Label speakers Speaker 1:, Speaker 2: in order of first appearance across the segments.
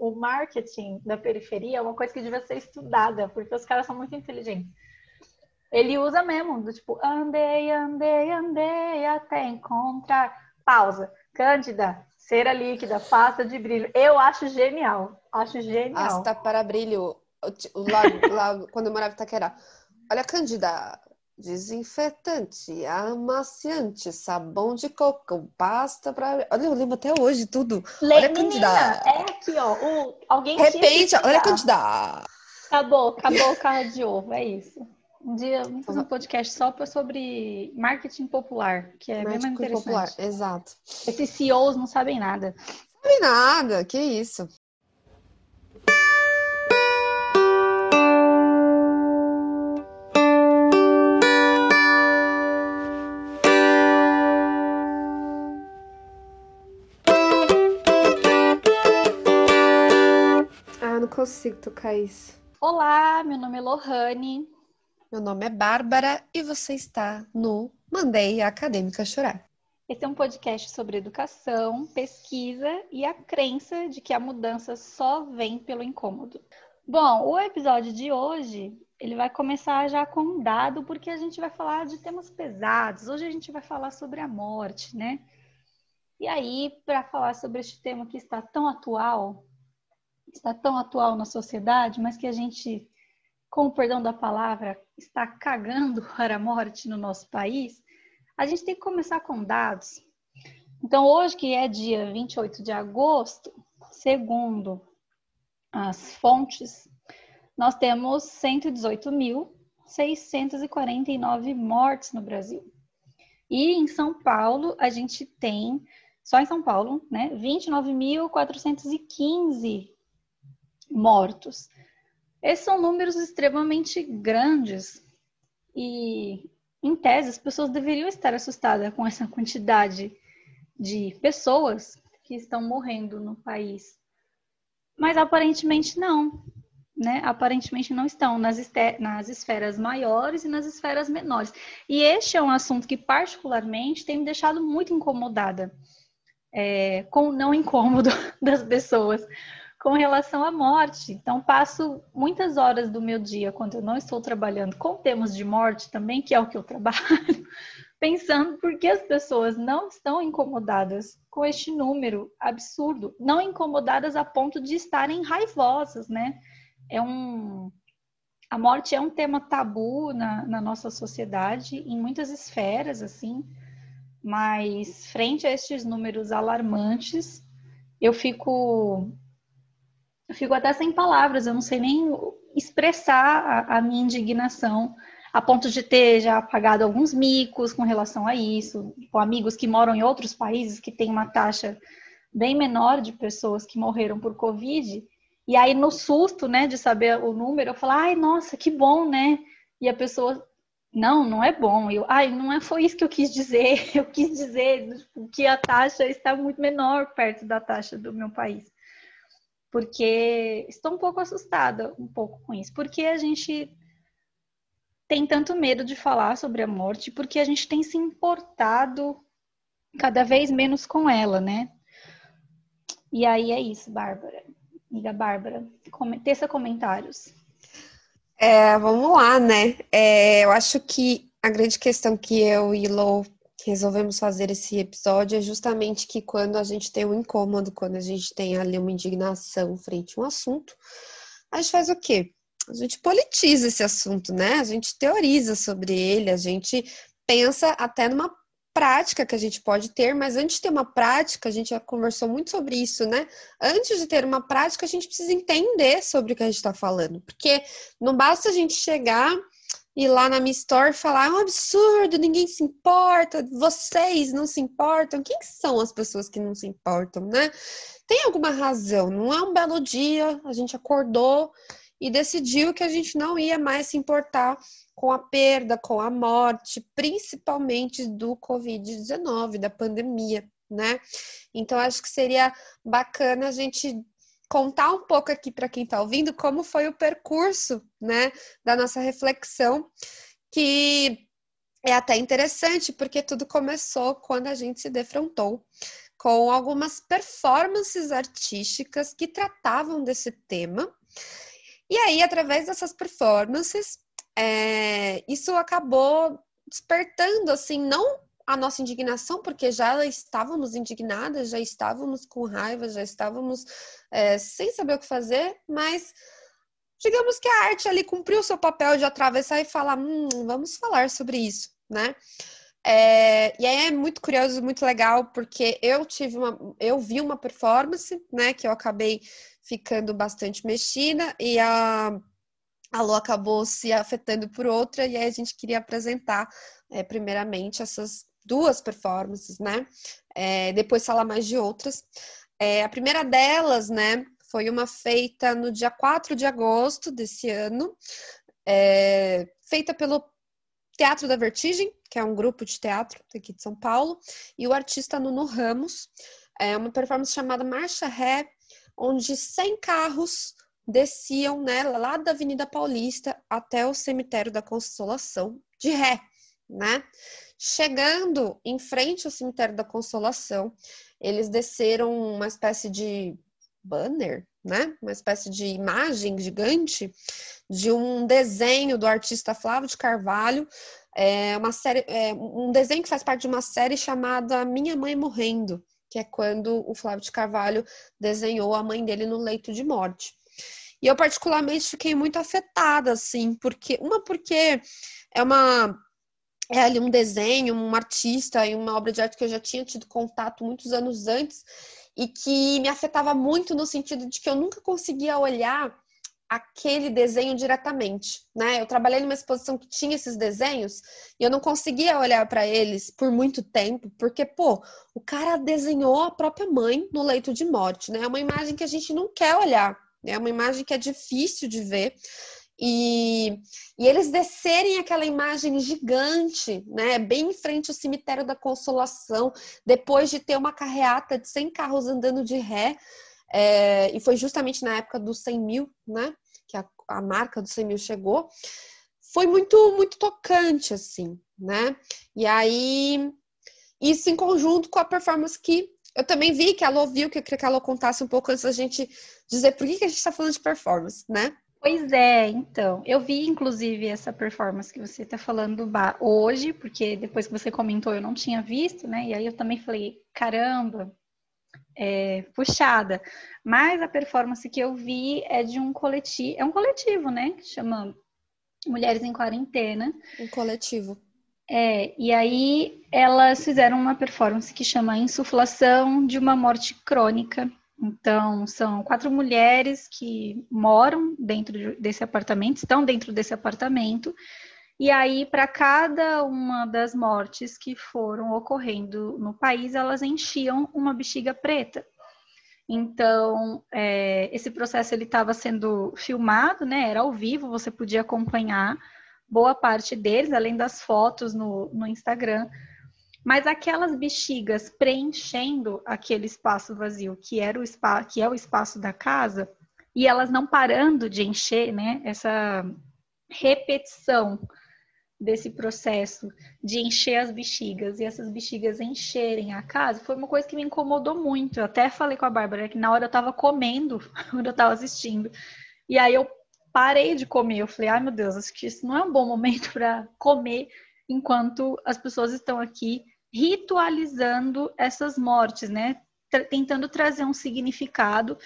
Speaker 1: o marketing da periferia é uma coisa que devia ser estudada, porque os caras são muito inteligentes. Ele usa mesmo, do tipo, andei, andei, andei até encontrar. Pausa. Cândida, cera líquida, pasta de brilho. Eu acho genial. Acho genial.
Speaker 2: Asta para brilho. Lá, lá quando eu morava em Itaquera. Olha, Cândida, desinfetante, amaciante, sabão de coco, pasta para. Olha, eu lembro até hoje tudo.
Speaker 1: Le...
Speaker 2: Olha,
Speaker 1: Menina, é aqui, ó. O... Alguém
Speaker 2: Repente, olha, Cândida.
Speaker 1: Acabou, acabou o carro de ovo, é isso. Um dia vamos fazer um podcast só sobre marketing popular, que é marketing bem mais interessante. Popular,
Speaker 2: exato.
Speaker 1: Esses CEOs não sabem nada.
Speaker 2: Não sabem nada, que isso. Consigo tocar isso.
Speaker 1: Olá, meu nome é Lohane.
Speaker 2: Meu nome é Bárbara e você está no Mandei a Acadêmica Chorar.
Speaker 1: Esse é um podcast sobre educação, pesquisa e a crença de que a mudança só vem pelo incômodo. Bom, o episódio de hoje ele vai começar já com um dado, porque a gente vai falar de temas pesados. Hoje a gente vai falar sobre a morte, né? E aí, para falar sobre este tema que está tão atual, está tão atual na sociedade, mas que a gente com o perdão da palavra, está cagando para a morte no nosso país, a gente tem que começar com dados. Então, hoje, que é dia 28 de agosto, segundo as fontes, nós temos 118.649 mortes no Brasil. E em São Paulo, a gente tem, só em São Paulo, né, 29.415 mortos. Esses são números extremamente grandes e, em tese, as pessoas deveriam estar assustadas com essa quantidade de pessoas que estão morrendo no país. Mas aparentemente não, né? Aparentemente não estão nas, nas esferas maiores e nas esferas menores. E este é um assunto que, particularmente, tem me deixado muito incomodada, é, com o não incômodo das pessoas com relação à morte. Então, passo muitas horas do meu dia, quando eu não estou trabalhando com temas de morte também, que é o que eu trabalho, pensando por que as pessoas não estão incomodadas com este número absurdo, não incomodadas a ponto de estarem raivosas, né? É um. A morte é um tema tabu na, na nossa sociedade, em muitas esferas, assim, mas frente a estes números alarmantes, eu fico eu fico até sem palavras, eu não sei nem expressar a, a minha indignação a ponto de ter já pagado alguns micos com relação a isso, com amigos que moram em outros países que têm uma taxa bem menor de pessoas que morreram por Covid. E aí, no susto, né, de saber o número, eu falo, ai, nossa, que bom, né? E a pessoa, não, não é bom. Eu, ai, não é, foi isso que eu quis dizer. Eu quis dizer tipo, que a taxa está muito menor perto da taxa do meu país porque estou um pouco assustada um pouco com isso, porque a gente tem tanto medo de falar sobre a morte, porque a gente tem se importado cada vez menos com ela, né? E aí é isso, Bárbara. Amiga Bárbara, teça comentários.
Speaker 2: É, vamos lá, né? É, eu acho que a grande questão que eu e Lou resolvemos fazer esse episódio é justamente que quando a gente tem um incômodo, quando a gente tem ali uma indignação frente a um assunto, a gente faz o quê? A gente politiza esse assunto, né? A gente teoriza sobre ele, a gente pensa até numa prática que a gente pode ter, mas antes de ter uma prática, a gente já conversou muito sobre isso, né? Antes de ter uma prática, a gente precisa entender sobre o que a gente está falando, porque não basta a gente chegar ir lá na minha store falar é um absurdo, ninguém se importa, vocês não se importam. Quem são as pessoas que não se importam, né? Tem alguma razão, não é um belo dia, a gente acordou e decidiu que a gente não ia mais se importar com a perda, com a morte, principalmente do Covid-19, da pandemia, né? Então, acho que seria bacana a gente contar um pouco aqui para quem está ouvindo como foi o percurso, né, da nossa reflexão, que é até interessante porque tudo começou quando a gente se defrontou com algumas performances artísticas que tratavam desse tema. E aí, através dessas performances, é, isso acabou despertando, assim, não a nossa indignação, porque já estávamos indignadas, já estávamos com raiva, já estávamos é, sem saber o que fazer, mas digamos que a arte ali cumpriu o seu papel de atravessar e falar, hum, vamos falar sobre isso, né? É, e aí é muito curioso, muito legal, porque eu tive uma, eu vi uma performance, né, que eu acabei ficando bastante mexida e a a Lu acabou se afetando por outra, e aí a gente queria apresentar, é, primeiramente, essas duas performances, né? É, depois falar mais de outras. É, a primeira delas, né, foi uma feita no dia 4 de agosto desse ano, é, feita pelo Teatro da Vertigem, que é um grupo de teatro aqui de São Paulo, e o artista Nuno Ramos. É uma performance chamada Marcha Ré, onde 100 carros desciam né, lá da Avenida Paulista até o cemitério da Consolação de ré, né? Chegando em frente ao cemitério da Consolação, eles desceram uma espécie de banner, né? Uma espécie de imagem gigante de um desenho do artista Flávio de Carvalho, é uma série, é, um desenho que faz parte de uma série chamada Minha Mãe Morrendo, que é quando o Flávio de Carvalho desenhou a mãe dele no leito de morte. E eu particularmente fiquei muito afetada, assim, porque uma porque é uma é ali um desenho, um artista e uma obra de arte que eu já tinha tido contato muitos anos antes e que me afetava muito no sentido de que eu nunca conseguia olhar aquele desenho diretamente, né? Eu trabalhei numa exposição que tinha esses desenhos e eu não conseguia olhar para eles por muito tempo, porque pô, o cara desenhou a própria mãe no leito de morte, né? É uma imagem que a gente não quer olhar, é uma imagem que é difícil de ver. E, e, eles descerem aquela imagem gigante, né, bem em frente ao cemitério da Consolação, depois de ter uma carreata de 100 carros andando de ré, é, e foi justamente na época dos 100 mil, né, que a, a marca dos 100 mil chegou, foi muito, muito tocante, assim, né, e aí, isso em conjunto com a performance que eu também vi que ela ouviu, que eu queria que ela contasse um pouco antes da gente dizer por que, que a gente está falando de performance, né?
Speaker 1: Pois é, então. Eu vi, inclusive, essa performance que você está falando hoje, porque depois que você comentou eu não tinha visto, né? E aí eu também falei, caramba, é, puxada. Mas a performance que eu vi é de um coletivo, é um coletivo, né? Que chama Mulheres em Quarentena.
Speaker 2: Um coletivo.
Speaker 1: É, e aí elas fizeram uma performance que chama Insuflação de uma Morte Crônica. Então, são quatro mulheres que moram dentro desse apartamento, estão dentro desse apartamento, e aí, para cada uma das mortes que foram ocorrendo no país, elas enchiam uma bexiga preta. Então, é, esse processo ele estava sendo filmado, né? Era ao vivo, você podia acompanhar boa parte deles, além das fotos no, no Instagram. Mas aquelas bexigas preenchendo aquele espaço vazio, que era o espaço, que é o espaço da casa, e elas não parando de encher, né? Essa repetição desse processo de encher as bexigas e essas bexigas encherem a casa foi uma coisa que me incomodou muito. Eu até falei com a Bárbara que na hora eu estava comendo, quando eu estava assistindo. E aí eu parei de comer. Eu falei, ai meu Deus, acho que isso não é um bom momento para comer enquanto as pessoas estão aqui ritualizando essas mortes, né? Tentando trazer um significado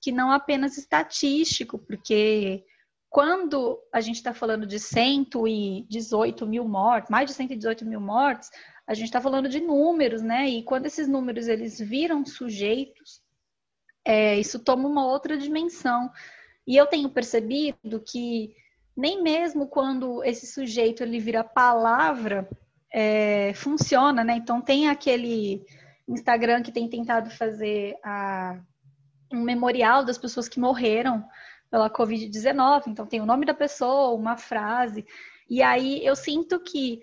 Speaker 1: que não apenas estatístico, porque quando a gente está falando de 118 mil mortes, mais de 118 mil mortes, a gente está falando de números, né? E quando esses números eles viram sujeitos, é, isso toma uma outra dimensão. E eu tenho percebido que nem mesmo quando esse sujeito ele vira palavra, é, funciona, né? Então tem aquele Instagram que tem tentado fazer a, um memorial das pessoas que morreram pela Covid-19. Então tem o nome da pessoa, uma frase. E aí eu sinto que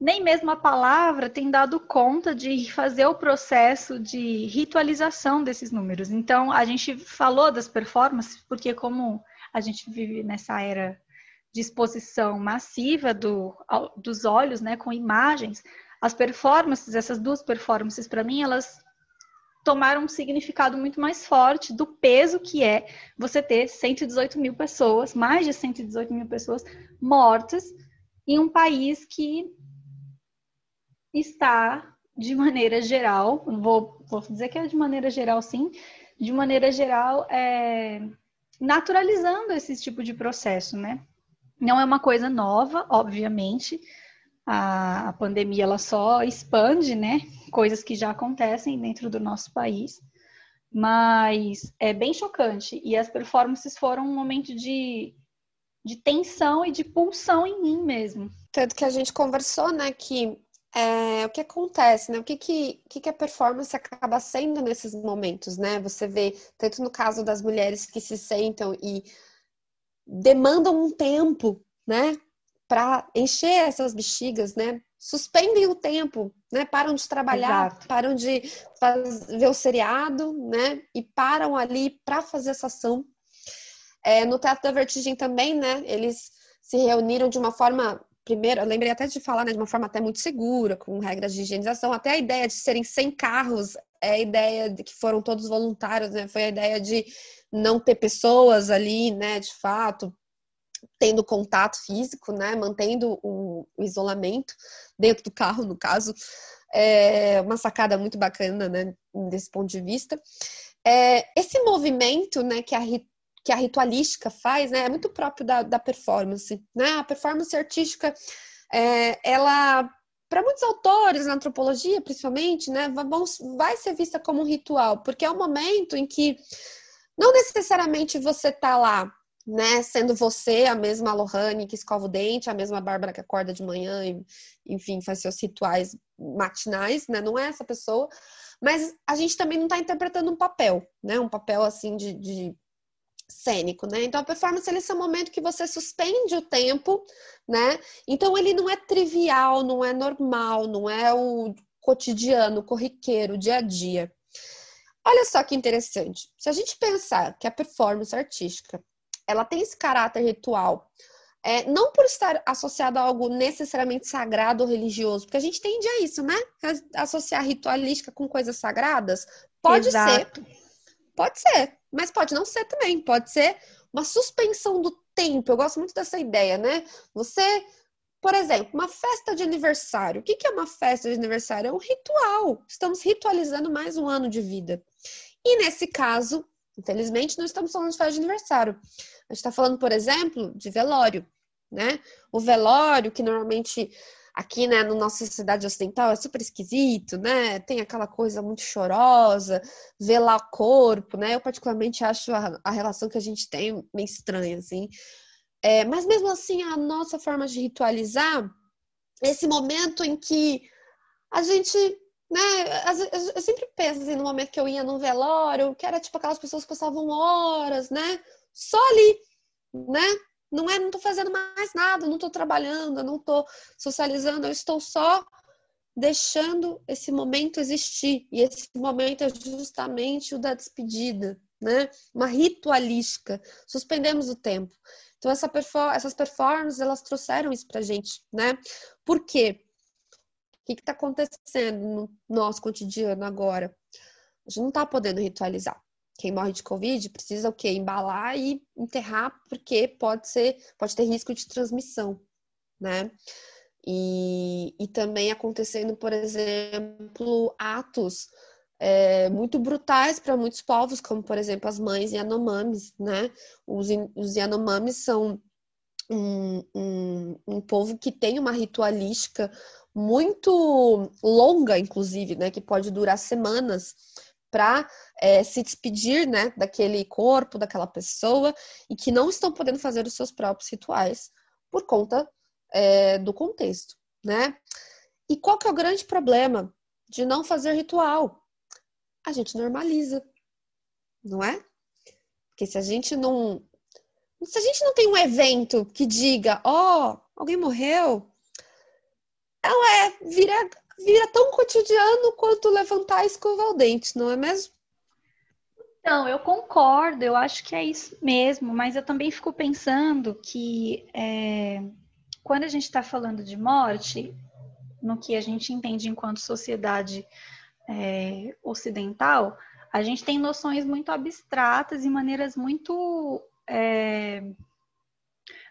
Speaker 1: nem mesmo a palavra tem dado conta de fazer o processo de ritualização desses números. Então, a gente falou das performances, porque como a gente vive nessa era de exposição massiva do, dos olhos, né, com imagens, as performances, essas duas performances, para mim, elas tomaram um significado muito mais forte do peso que é você ter 118 mil pessoas, mais de 118 mil pessoas mortas em um país que está, de maneira geral, vou, vou dizer que é de maneira geral, sim, de maneira geral, é, naturalizando esse tipo de processo, né? Não é uma coisa nova, obviamente. A, a pandemia ela só expande, né? Coisas que já acontecem dentro do nosso país. Mas é bem chocante. E as performances foram um momento de, de tensão e de pulsão em mim mesmo.
Speaker 2: Tanto que a gente conversou, né, que é, o que acontece, né? O que, que, que a performance acaba sendo nesses momentos, né? Você vê, tanto no caso das mulheres que se sentam e demandam um tempo, né? Para encher essas bexigas, né? Suspendem o tempo, né? Param de trabalhar, Exato. param de fazer, ver o seriado, né? E param ali para fazer essa ação. É, no Teatro da Vertigem também, né? Eles se reuniram de uma forma primeiro, eu lembrei até de falar né, de uma forma até muito segura, com regras de higienização, até a ideia de serem 100 carros, é a ideia de que foram todos voluntários, né? Foi a ideia de não ter pessoas ali, né, de fato, tendo contato físico, né, mantendo o, isolamento dentro do carro, no caso, é uma sacada muito bacana, né, desse ponto de vista. É, esse movimento, né, que a que a ritualística faz, né, é muito próprio da, da performance, né? A performance artística, é, ela para muitos autores na antropologia, principalmente, né, vai ser vista como um ritual, porque é um momento em que não necessariamente você tá lá, né, sendo você a mesma Lohane que escova o dente, a mesma Bárbara que acorda de manhã e, enfim, faz seus rituais matinais, né, não é essa pessoa, mas a gente também não está interpretando um papel, né, um papel assim de, de cênico, né? Então a performance é esse momento que você suspende o tempo, né? Então ele não é trivial, não é normal, não é o cotidiano, corriqueiro, dia a dia. Olha só que interessante. Se a gente pensar que a performance artística ela tem esse caráter ritual, é, não por estar associado a algo necessariamente sagrado ou religioso, porque a gente tende a isso, né? Associar ritualística com coisas sagradas. Pode Exato. ser. Pode ser. Mas pode não ser também, pode ser uma suspensão do tempo. Eu gosto muito dessa ideia, né? Você, por exemplo, uma festa de aniversário. O que é uma festa de aniversário? É um ritual. Estamos ritualizando mais um ano de vida. E nesse caso, infelizmente, não estamos falando de festa de aniversário. A gente está falando, por exemplo, de velório, né? O velório, que normalmente aqui, né, na nossa sociedade ocidental é super esquisito, né? Tem aquela coisa muito chorosa, lá o corpo, né? Eu particularmente acho a, a relação que a gente tem meio estranha, assim. É, mas mesmo assim, a nossa forma de ritualizar esse momento em que a gente né, eu sempre penso assim, no momento que eu ia num velório, que era tipo aquelas pessoas que passavam horas, né, só ali, né, não é, não tô fazendo mais nada, não tô trabalhando, não tô socializando, eu estou só deixando esse momento existir. E esse momento é justamente o da despedida, né? Uma ritualística. Suspendemos o tempo. Então essa perfor essas performances elas trouxeram isso pra gente, né? Por quê? O que está acontecendo no nosso cotidiano agora? A gente não está podendo ritualizar quem morre de Covid precisa o quê? Embalar e enterrar, porque pode ser, pode ter risco de transmissão, né? E, e também acontecendo, por exemplo, atos é, muito brutais para muitos povos, como por exemplo as mães Yanomamis, né? Os, os Yanomamis são um, um, um povo que tem uma ritualística muito longa, inclusive, né? Que pode durar semanas para é, se despedir né, daquele corpo, daquela pessoa, e que não estão podendo fazer os seus próprios rituais por conta é, do contexto, né? E qual que é o grande problema de não fazer ritual? A gente normaliza, não é? Porque se a gente não. Se a gente não tem um evento que diga, ó, oh, alguém morreu, ela é, vira vira tão cotidiano quanto levantar e escovar o dente, não é mesmo?
Speaker 1: Então, eu concordo, eu acho que é isso mesmo, mas eu também fico pensando que é, quando a gente está falando de morte, no que a gente entende enquanto sociedade é, ocidental, a gente tem noções muito abstratas e maneiras muito é,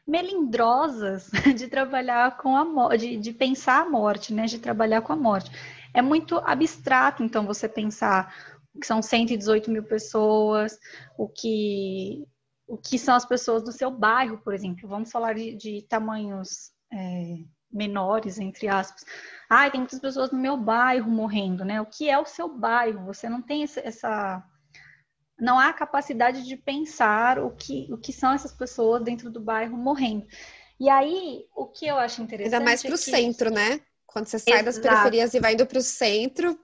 Speaker 1: melindrosas de trabalhar com a morte, de, de pensar a morte, né? De trabalhar com a morte. É muito abstrato, então, você pensar que são 118 mil pessoas, o que, o que são as pessoas do seu bairro, por exemplo. Vamos falar de, de tamanhos é, menores, entre aspas. Ah, tem muitas pessoas no meu bairro morrendo, né? O que é o seu bairro? Você não tem essa. Não há capacidade de pensar o que, o que são essas pessoas dentro do bairro morrendo. E aí, o que eu acho interessante.
Speaker 2: Ainda mais para o
Speaker 1: é que...
Speaker 2: centro, né? Quando você sai Exato. das periferias e vai indo para o centro,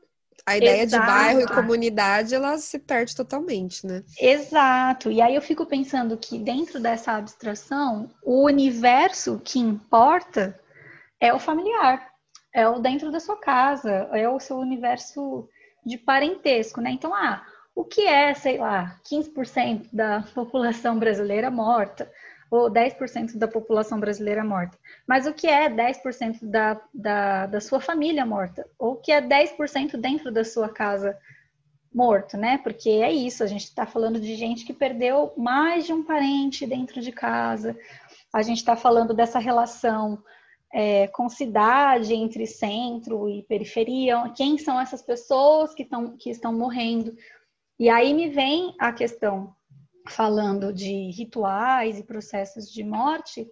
Speaker 2: a ideia Exato. de bairro e comunidade, ela se perde totalmente, né?
Speaker 1: Exato. E aí eu fico pensando que dentro dessa abstração, o universo que importa é o familiar, é o dentro da sua casa, é o seu universo de parentesco, né? Então, ah, o que é, sei lá, 15% da população brasileira morta, ou 10% da população brasileira morta? Mas o que é 10% da, da, da sua família morta? Ou o que é 10% dentro da sua casa morto, né? Porque é isso, a gente está falando de gente que perdeu mais de um parente dentro de casa, a gente está falando dessa relação é, com cidade, entre centro e periferia, quem são essas pessoas que, tão, que estão morrendo. E aí me vem a questão, falando de rituais e processos de morte,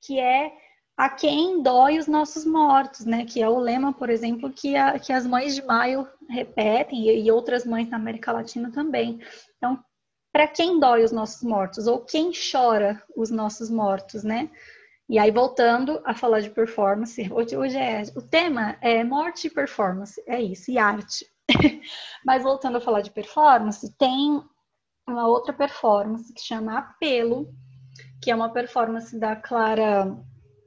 Speaker 1: que é a quem dói os nossos mortos, né? Que é o lema, por exemplo, que, a, que as mães de maio repetem e, outras mães na América Latina também. Então, para quem dói os nossos mortos ou quem chora os nossos mortos, né? E aí, voltando a falar de performance, hoje, hoje é. O tema é morte e performance, é isso, e arte. Mas voltando a falar de performance, tem uma outra performance que chama Apelo, que é uma performance da Clara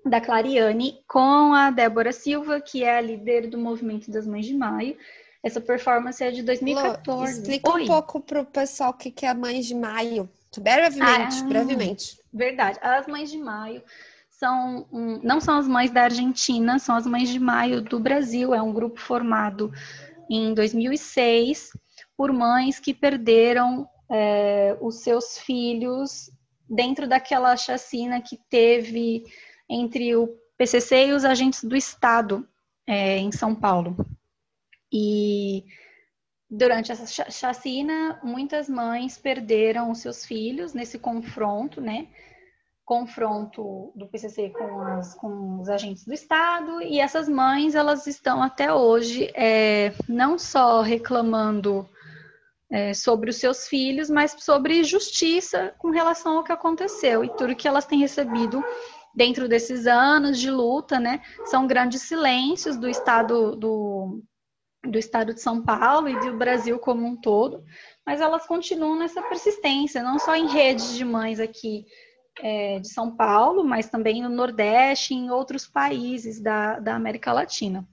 Speaker 1: da Clariane com a Débora Silva, que é a líder do Movimento das Mães de Maio. Essa performance é de 2014. Lô,
Speaker 2: explica Oi. um pouco para o pessoal o que é Mães de Maio. Brevemente, ah, brevemente.
Speaker 1: Verdade. As Mães de Maio são um, não são as mães da Argentina, são as mães de maio do Brasil. É um grupo formado em 2006 por mães que perderam é, os seus filhos dentro daquela chacina que teve entre o PCC e os agentes do Estado é, em São Paulo. E durante essa chacina, muitas mães perderam os seus filhos nesse confronto, né? Confronto do PCC com, as, com os agentes do Estado e essas mães elas estão até hoje é, não só reclamando é, sobre os seus filhos, mas sobre justiça com relação ao que aconteceu e tudo que elas têm recebido dentro desses anos de luta, né? São grandes silêncios do Estado do, do Estado de São Paulo e do Brasil como um todo, mas elas continuam nessa persistência, não só em redes de mães aqui é, de São Paulo, mas também no Nordeste e em outros países da, da América Latina.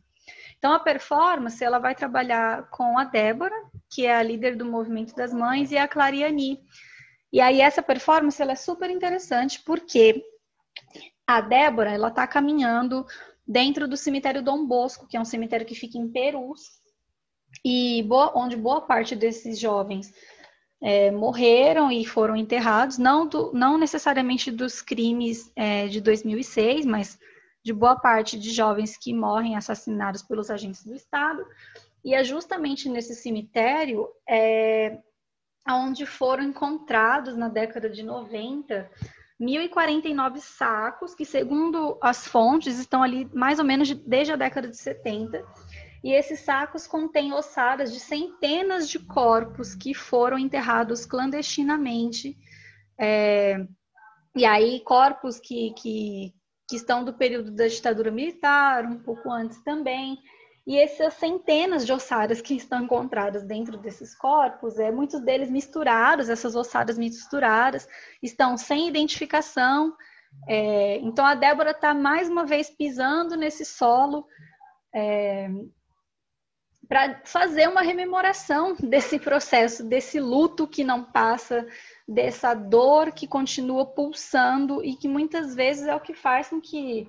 Speaker 1: Então, a performance ela vai trabalhar com a Débora, que é a líder do Movimento das Mães, e a Clariani. E aí, essa performance ela é super interessante, porque a Débora ela está caminhando dentro do cemitério Dom Bosco, que é um cemitério que fica em Perus, e boa, onde boa parte desses jovens é, morreram e foram enterrados, não, do, não necessariamente dos crimes é, de 2006, mas de boa parte de jovens que morrem assassinados pelos agentes do Estado. E é justamente nesse cemitério é, onde foram encontrados, na década de 90, 1.049 sacos, que, segundo as fontes, estão ali mais ou menos desde a década de 70 e esses sacos contêm ossadas de centenas de corpos que foram enterrados clandestinamente. É, e aí, corpos que, que, que estão do período da ditadura militar, um pouco antes também. E essas centenas de ossadas que estão encontradas dentro desses corpos, é, muitos deles misturados, essas ossadas misturadas, estão sem identificação. É, então a Débora está mais uma vez pisando nesse solo é, para fazer uma rememoração desse processo, desse luto que não passa, dessa dor que continua pulsando e que muitas vezes é o que faz com que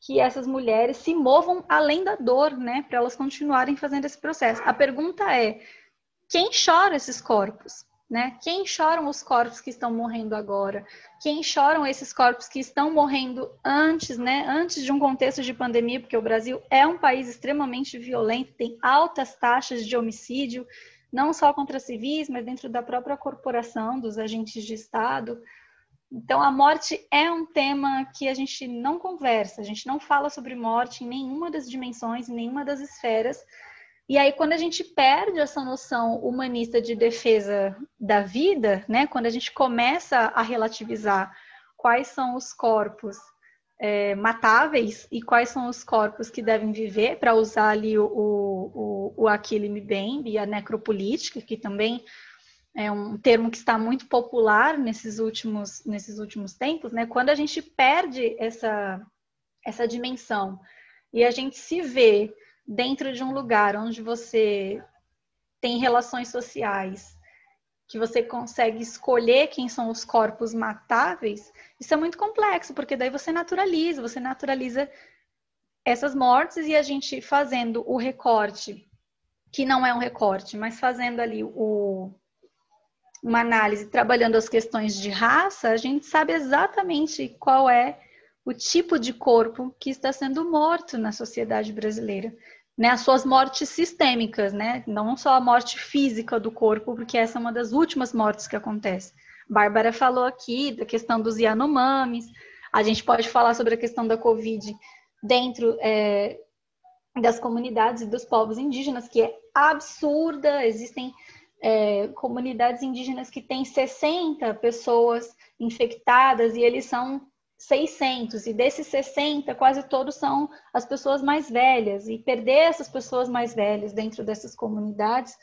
Speaker 1: que essas mulheres se movam além da dor, né, para elas continuarem fazendo esse processo. A pergunta é: quem chora esses corpos? Né? Quem choram os corpos que estão morrendo agora? Quem choram esses corpos que estão morrendo antes, né? Antes de um contexto de pandemia, porque o Brasil é um país extremamente violento, tem altas taxas de homicídio, não só contra civis, mas dentro da própria corporação, dos agentes de Estado. Então, a morte é um tema que a gente não conversa, a gente não fala sobre morte em nenhuma das dimensões, em nenhuma das esferas, e aí, quando a gente perde essa noção humanista de defesa da vida, né, quando a gente começa a relativizar quais são os corpos é, matáveis e quais são os corpos que devem viver, para usar ali o, o, o Achille Mbembe, a necropolítica, que também é um termo que está muito popular nesses últimos, nesses últimos tempos, né? Quando a gente perde essa, essa dimensão e a gente se vê dentro de um lugar onde você tem relações sociais, que você consegue escolher quem são os corpos matáveis, isso é muito complexo, porque daí você naturaliza, você naturaliza essas mortes e a gente fazendo o recorte, que não é um recorte, mas fazendo ali o, uma análise, trabalhando as questões de raça, a gente sabe exatamente qual é o tipo de corpo que está sendo morto na sociedade brasileira né, as suas mortes sistêmicas, né? Não só a morte física do corpo, porque essa é uma das últimas mortes que acontece. Bárbara falou aqui da questão dos Yanomamis. A gente pode falar sobre a questão da Covid dentro é, das comunidades e dos povos indígenas, que é absurda. Existem é, comunidades indígenas que têm 60 pessoas infectadas e eles são 600 e desses 60, quase todos são as pessoas mais velhas e perder essas pessoas mais velhas dentro dessas comunidades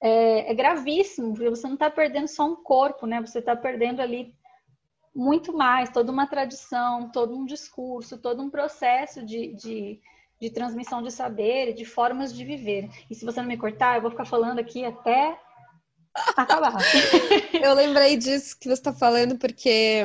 Speaker 1: é, é gravíssimo, porque você não está perdendo só um corpo, né? Você está perdendo ali muito mais, toda uma tradição, todo um discurso, todo um processo de, de, de transmissão de saber, de formas de viver. E se você não me cortar, eu vou ficar falando aqui até acabar.
Speaker 2: eu lembrei disso que você está falando porque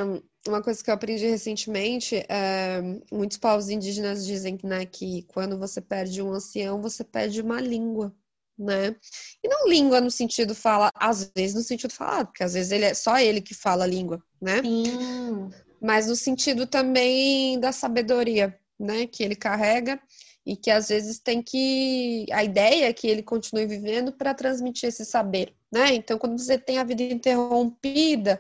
Speaker 2: uma coisa que eu aprendi recentemente, é, muitos povos indígenas dizem né, que quando você perde um ancião, você perde uma língua, né? E não língua no sentido fala, às vezes no sentido falado, porque às vezes ele é só ele que fala a língua, né?
Speaker 1: Sim.
Speaker 2: Mas no sentido também da sabedoria, né? Que ele carrega e que às vezes tem que a ideia é que ele continue vivendo para transmitir esse saber, né? Então, quando você tem a vida interrompida,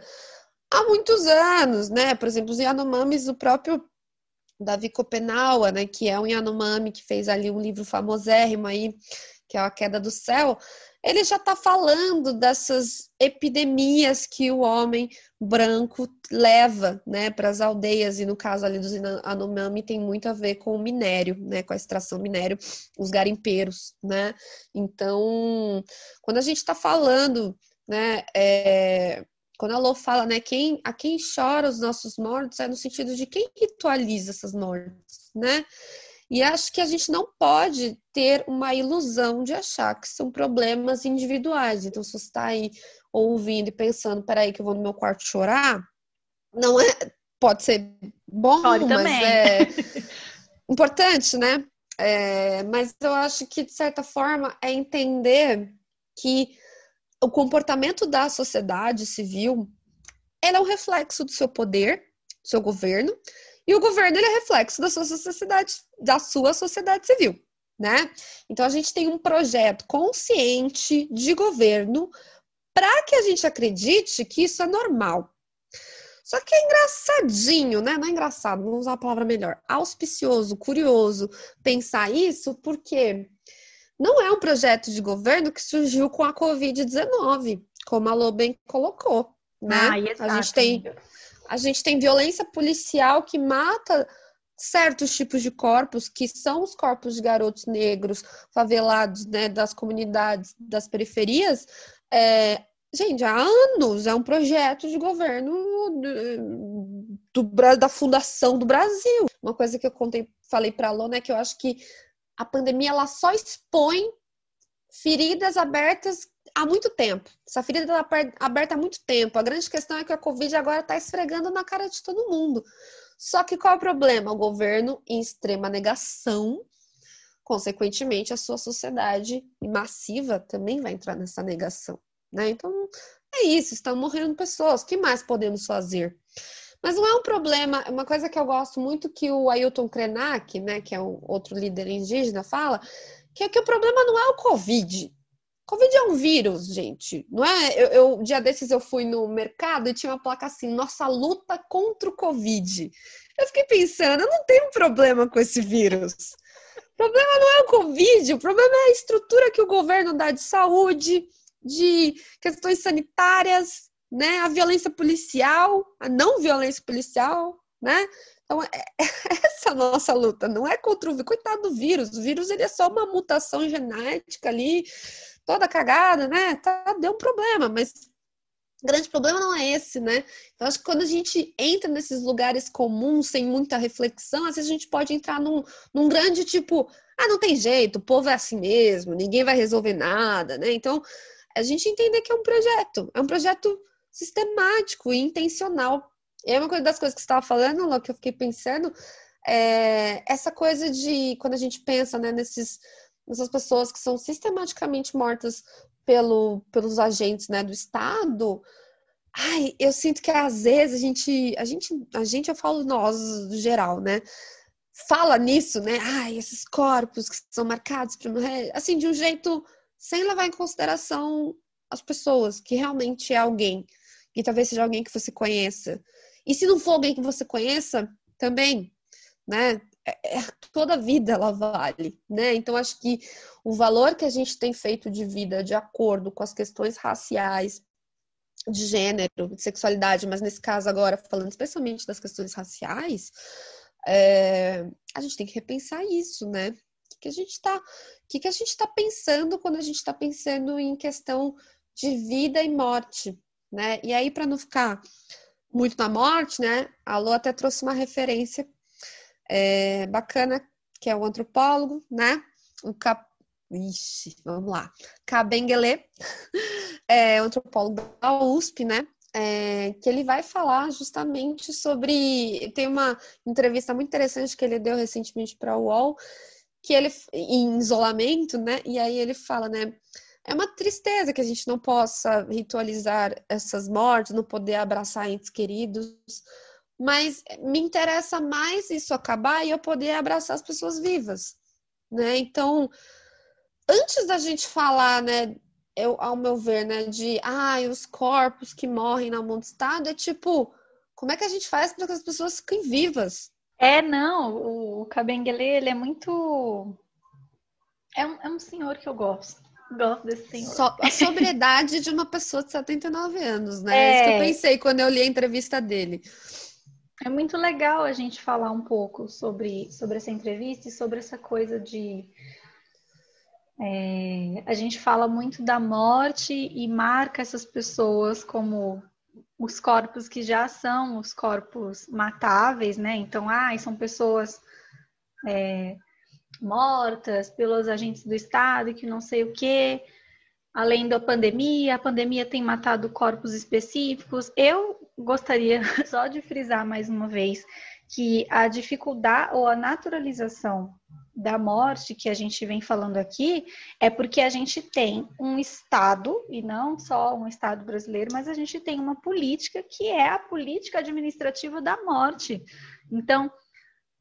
Speaker 2: há muitos anos, né? Por exemplo, os Yanomamis, o próprio Davi Copenaua, né, que é um Yanomami que fez ali um livro famosérrimo aí, que é A Queda do Céu, ele já está falando dessas epidemias que o homem branco leva, né, para as aldeias e no caso ali dos Yanomami tem muito a ver com o minério, né, com a extração minério, os garimpeiros, né? Então, quando a gente está falando, né, é, quando a Lô fala, né, quem, a quem chora os nossos mortos, é no sentido de quem ritualiza essas mortes, né? E acho que a gente não pode ter uma ilusão de achar que são problemas individuais. Então, se você está aí ouvindo e pensando, peraí, que eu vou no meu quarto chorar, não é. Pode ser bom,
Speaker 1: pode
Speaker 2: mas
Speaker 1: também.
Speaker 2: é importante, né? É, mas eu acho que, de certa forma, é entender que o comportamento da sociedade civil ela é um reflexo do seu poder, do seu governo, e o governo ele é reflexo da sua sociedade, da sua sociedade civil, né? Então a gente tem um projeto consciente de governo para que a gente acredite que isso é normal. Só que é engraçadinho, né? Não é engraçado, vamos usar a palavra melhor. Auspicioso, curioso pensar isso, porque não é um projeto de governo que surgiu com a Covid-19, como a Lô bem colocou. Né?
Speaker 1: Ah,
Speaker 2: a, gente tem, a gente tem violência policial que mata certos tipos de corpos, que são os corpos de garotos negros favelados né, das comunidades das periferias. É, gente, há anos é um projeto de governo do, do, da fundação do Brasil. Uma coisa que eu contei, falei para a Lona é que eu acho que a pandemia ela só expõe feridas abertas há muito tempo. Essa ferida está aberta há muito tempo. A grande questão é que a Covid agora está esfregando na cara de todo mundo. Só que qual é o problema? O governo em extrema negação, consequentemente, a sua sociedade massiva também vai entrar nessa negação. Né? Então, é isso, estão morrendo pessoas. O que mais podemos fazer? Mas não é um problema, uma coisa que eu gosto muito que o Ailton Krenak, né, que é um outro líder indígena, fala, que é que o problema não é o Covid. Covid é um vírus, gente, não é? Eu, eu dia desses eu fui no mercado e tinha uma placa assim, nossa luta contra o Covid. Eu fiquei pensando, eu não tenho problema com esse vírus. O problema não é o Covid, o problema é a estrutura que o governo dá de saúde, de questões sanitárias, né? A violência policial, a não violência policial, né? Então, é, é essa a nossa luta, não é contra o vírus. Coitado do vírus, o vírus ele é só uma mutação genética ali, toda cagada, né? Tá, deu um problema, mas o grande problema não é esse, né? Então, acho que quando a gente entra nesses lugares comuns, sem muita reflexão, às vezes a gente pode entrar num, num grande tipo, ah, não tem jeito, o povo é assim mesmo, ninguém vai resolver nada, né? Então, a gente entender que é um projeto, é um projeto sistemático e intencional. É uma das coisas que você estava falando, Lô, que eu fiquei pensando, é essa coisa de quando a gente pensa né, nesses, nessas pessoas que são sistematicamente mortas pelo, pelos agentes né, do Estado. Ai, eu sinto que às vezes a gente, a gente, a gente, eu falo nós, no geral, né? Fala nisso, né? Ai, esses corpos que são marcados assim, de um jeito sem levar em consideração as pessoas, que realmente é alguém, e talvez seja alguém que você conheça. E se não for alguém que você conheça, também, né? É, é, toda vida ela vale, né? Então acho que o valor que a gente tem feito de vida de acordo com as questões raciais, de gênero, de sexualidade, mas nesse caso agora falando especialmente das questões raciais, é, a gente tem que repensar isso, né? que a gente está, que, que a gente está pensando quando a gente está pensando em questão de vida e morte, né? E aí, para não ficar muito na morte, né? A Lu até trouxe uma referência é, bacana, que é o antropólogo, né? O Cap... Ixi, vamos lá. Kabengele, é antropólogo da USP, né? É, que ele vai falar justamente sobre. Tem uma entrevista muito interessante que ele deu recentemente para o UOL, que ele em isolamento, né? E aí ele fala, né? É uma tristeza que a gente não possa ritualizar essas mortes, não poder abraçar entes queridos, mas me interessa mais isso acabar e eu poder abraçar as pessoas vivas, né? Então, antes da gente falar, né, eu, ao meu ver, né, de ah, os corpos que morrem na mão do Estado, é tipo, como é que a gente faz para que as pessoas fiquem vivas?
Speaker 1: É, não, o Kabengele, ele é muito. É um, é um senhor que eu gosto. Gosto desse senhor.
Speaker 2: So, a sobriedade de uma pessoa de 79 anos, né? É... isso que eu pensei quando eu li a entrevista dele.
Speaker 1: É muito legal a gente falar um pouco sobre, sobre essa entrevista e sobre essa coisa de. É, a gente fala muito da morte e marca essas pessoas como os corpos que já são os corpos matáveis, né? Então, ah, são pessoas é, mortas pelos agentes do Estado que não sei o quê. Além da pandemia, a pandemia tem matado corpos específicos. Eu gostaria só de frisar mais uma vez que a dificuldade ou a naturalização da morte que a gente vem falando aqui é porque a gente tem um Estado, e não só um Estado brasileiro, mas a gente tem uma política que é a política administrativa da morte. Então,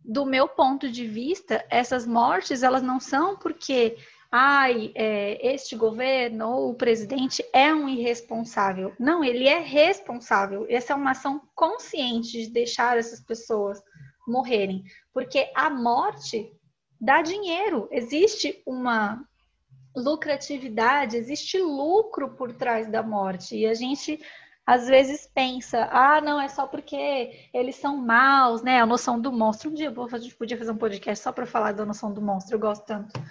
Speaker 1: do meu ponto de vista, essas mortes elas não são porque ai, é, este governo ou o presidente é um irresponsável. Não, ele é responsável. Essa é uma ação consciente de deixar essas pessoas morrerem, porque a morte dá dinheiro, existe uma lucratividade, existe lucro por trás da morte. E a gente às vezes pensa, ah, não, é só porque eles são maus, né? A noção do monstro. Um dia a gente podia fazer um podcast só para falar da noção do monstro, eu gosto tanto.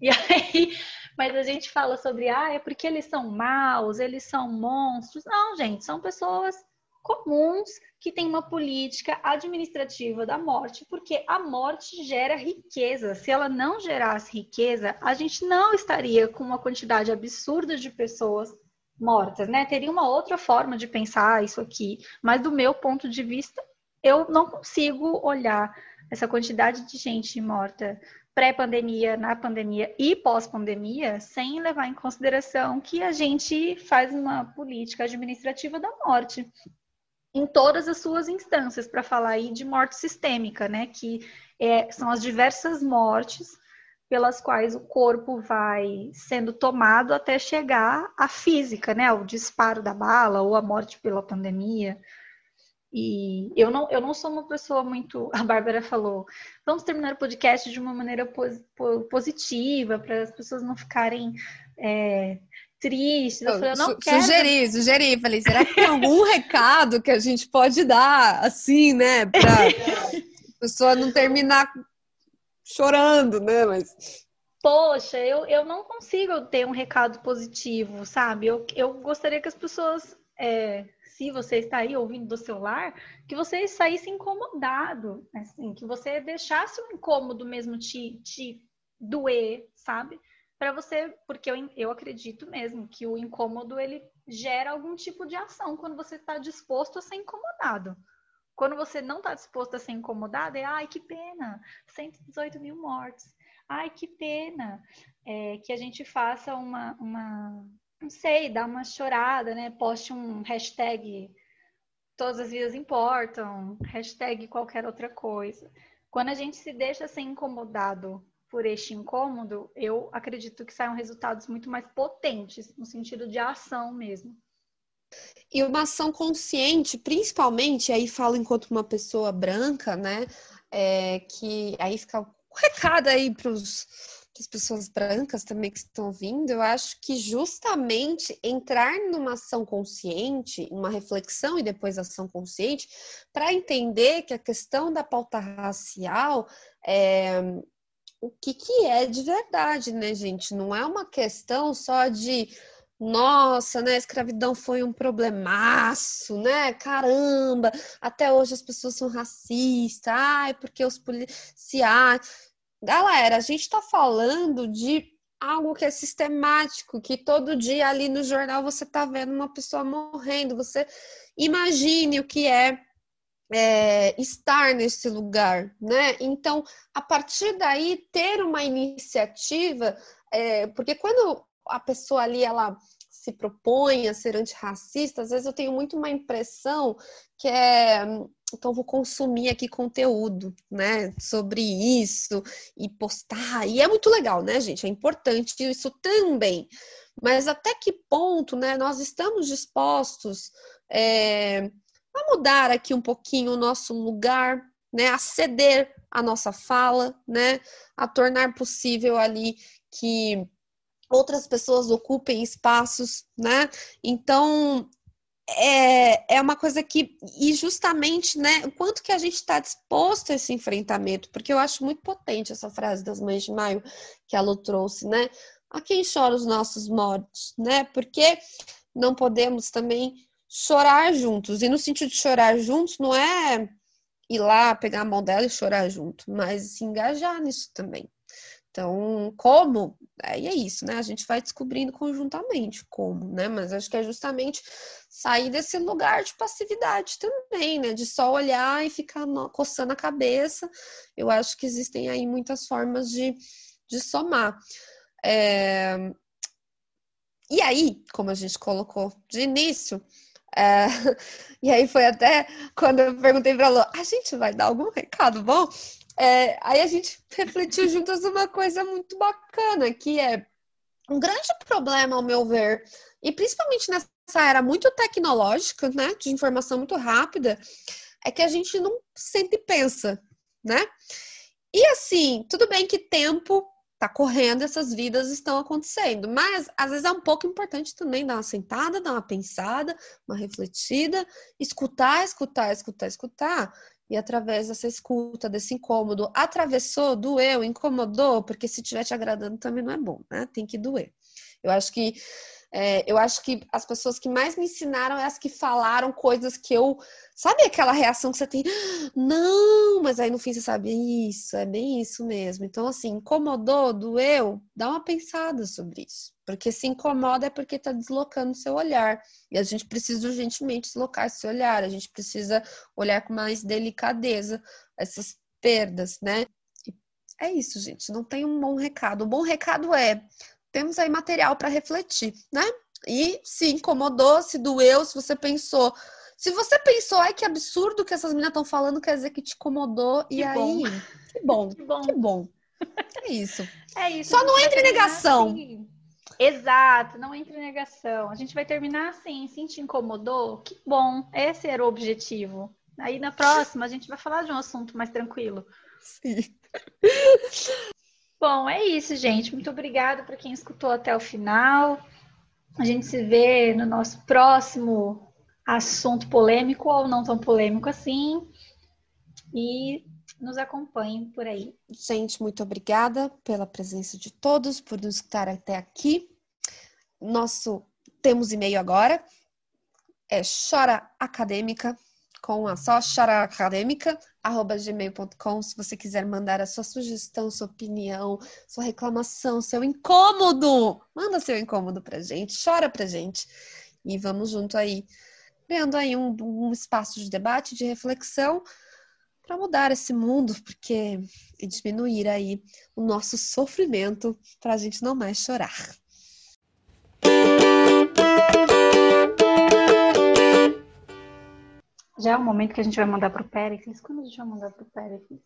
Speaker 1: E aí, mas a gente fala sobre, ah, é porque eles são maus, eles são monstros. Não, gente, são pessoas comuns que têm uma política administrativa da morte, porque a morte gera riqueza. Se ela não gerasse riqueza, a gente não estaria com uma quantidade absurda de pessoas mortas, né? Teria uma outra forma de pensar isso aqui, mas do meu ponto de vista, eu não consigo olhar essa quantidade de gente morta pré-pandemia, na pandemia e pós-pandemia, sem levar em consideração que a gente faz uma política administrativa da morte em todas as suas instâncias, para falar aí de morte sistêmica, né? Que é, são as diversas mortes pelas quais o corpo vai sendo tomado até chegar à física, né? O disparo da bala ou a morte pela pandemia. E eu não, eu não sou uma pessoa muito. A Bárbara falou: vamos terminar o podcast de uma maneira pos, positiva, para as pessoas não ficarem é, tristes. Eu, falei, eu não Su quero.
Speaker 2: Sugeri, sugeri. Falei: será que tem algum recado que a gente pode dar, assim, né? Para a pessoa não terminar chorando, né? Mas.
Speaker 1: Poxa, eu, eu não consigo ter um recado positivo, sabe? Eu, eu gostaria que as pessoas. É, se você está aí ouvindo do celular, que você saísse incomodado, assim, que você deixasse o incômodo mesmo te, te doer, sabe? Para você, porque eu, eu acredito mesmo que o incômodo ele gera algum tipo de ação quando você está disposto a ser incomodado. Quando você não está disposto a ser incomodado, é ai que pena, 118 mil mortes. Ai que pena é, que a gente faça uma, uma não sei, dá uma chorada, né? Poste um hashtag todas as vidas importam, hashtag qualquer outra coisa. Quando a gente se deixa ser incomodado por este incômodo, eu acredito que saiam resultados muito mais potentes, no sentido de ação mesmo.
Speaker 2: E uma ação consciente, principalmente, aí falo enquanto uma pessoa branca, né? É, que aí fica o recado aí para as pessoas brancas também que estão ouvindo, eu acho que justamente entrar numa ação consciente, uma reflexão e depois ação consciente, para entender que a questão da pauta racial é o que, que é de verdade, né, gente? Não é uma questão só de nossa, né, a escravidão foi um problemaço, né? Caramba, até hoje as pessoas são racistas, ai, porque os policiais Galera, a gente está falando de algo que é sistemático, que todo dia ali no jornal você está vendo uma pessoa morrendo. Você imagine o que é, é, estar nesse lugar, né? Então, a partir daí, ter uma iniciativa, é, porque quando a pessoa ali ela se propõe a ser antirracista, às vezes eu tenho muito uma impressão que é então vou consumir aqui conteúdo, né, sobre isso e postar. E é muito legal, né, gente? É importante isso também. Mas até que ponto, né, nós estamos dispostos é, a mudar aqui um pouquinho o nosso lugar, né, a ceder a nossa fala, né, a tornar possível ali que outras pessoas ocupem espaços, né? Então, é, é uma coisa que, e justamente, né, o quanto que a gente está disposto a esse enfrentamento, porque eu acho muito potente essa frase das mães de maio que a Lu trouxe, né? A quem chora os nossos mortos, né? Porque não podemos também chorar juntos, e no sentido de chorar juntos não é ir lá pegar a mão dela e chorar junto, mas se engajar nisso também, então, como? Aí é isso, né? A gente vai descobrindo conjuntamente como, né? Mas acho que é justamente sair desse lugar de passividade também, né? De só olhar e ficar coçando a cabeça. Eu acho que existem aí muitas formas de, de somar. É... E aí, como a gente colocou de início, é... e aí foi até quando eu perguntei para a Lu, a gente vai dar algum recado bom? É, aí a gente refletiu juntas uma coisa muito bacana, que é um grande problema, ao meu ver, e principalmente nessa era muito tecnológica, né, de informação muito rápida, é que a gente não sempre pensa, né? E assim, tudo bem que tempo tá correndo, essas vidas estão acontecendo, mas às vezes é um pouco importante também dar uma sentada, dar uma pensada, uma refletida, escutar, escutar, escutar, escutar e através dessa escuta, desse incômodo, atravessou, doeu, incomodou, porque se estiver te agradando também não é bom, né? Tem que doer. Eu acho que É, eu acho que as pessoas que mais me ensinaram é as que falaram coisas que eu. Sabe aquela reação que você tem? Não, mas aí no fim você sabe, isso, é bem isso mesmo. Então, assim, incomodou, doeu, dá uma pensada sobre isso. Porque se incomoda é porque está deslocando seu olhar. E a gente precisa urgentemente deslocar esse olhar, a gente precisa olhar com mais delicadeza essas perdas, né? É isso, gente. Não tem um bom recado. O bom recado é: temos aí material para refletir, né? E se incomodou, se doeu, se você pensou. Se você pensou, ai que absurdo que essas meninas estão falando, quer dizer que te incomodou. Que e bom. aí, que bom, que bom. Que bom. É isso.
Speaker 1: É isso.
Speaker 2: Só não entre em negação. Assim.
Speaker 1: Exato, não entre em negação. A gente vai terminar assim, se te incomodou, que bom. Esse era o objetivo. Aí na próxima a gente vai falar de um assunto mais tranquilo.
Speaker 2: Sim.
Speaker 1: Bom, é isso, gente. Muito obrigada para quem escutou até o final. A gente se vê no nosso próximo assunto polêmico ou não tão polêmico assim. E nos acompanhem por aí.
Speaker 2: Gente, muito obrigada pela presença de todos, por nos estar até aqui. Nosso temos e-mail agora. É choraacadêmica com a só choraacadêmica@gmail.com se você quiser mandar a sua sugestão, sua opinião, sua reclamação, seu incômodo. Manda seu incômodo pra gente, chora pra gente. E vamos junto aí, criando aí um, um espaço de debate, de reflexão para mudar esse mundo, porque e diminuir aí o nosso sofrimento para a gente não mais chorar.
Speaker 1: Já é o momento que a gente vai mandar para o Péricles. Quando a gente vai mandar para o Péricles?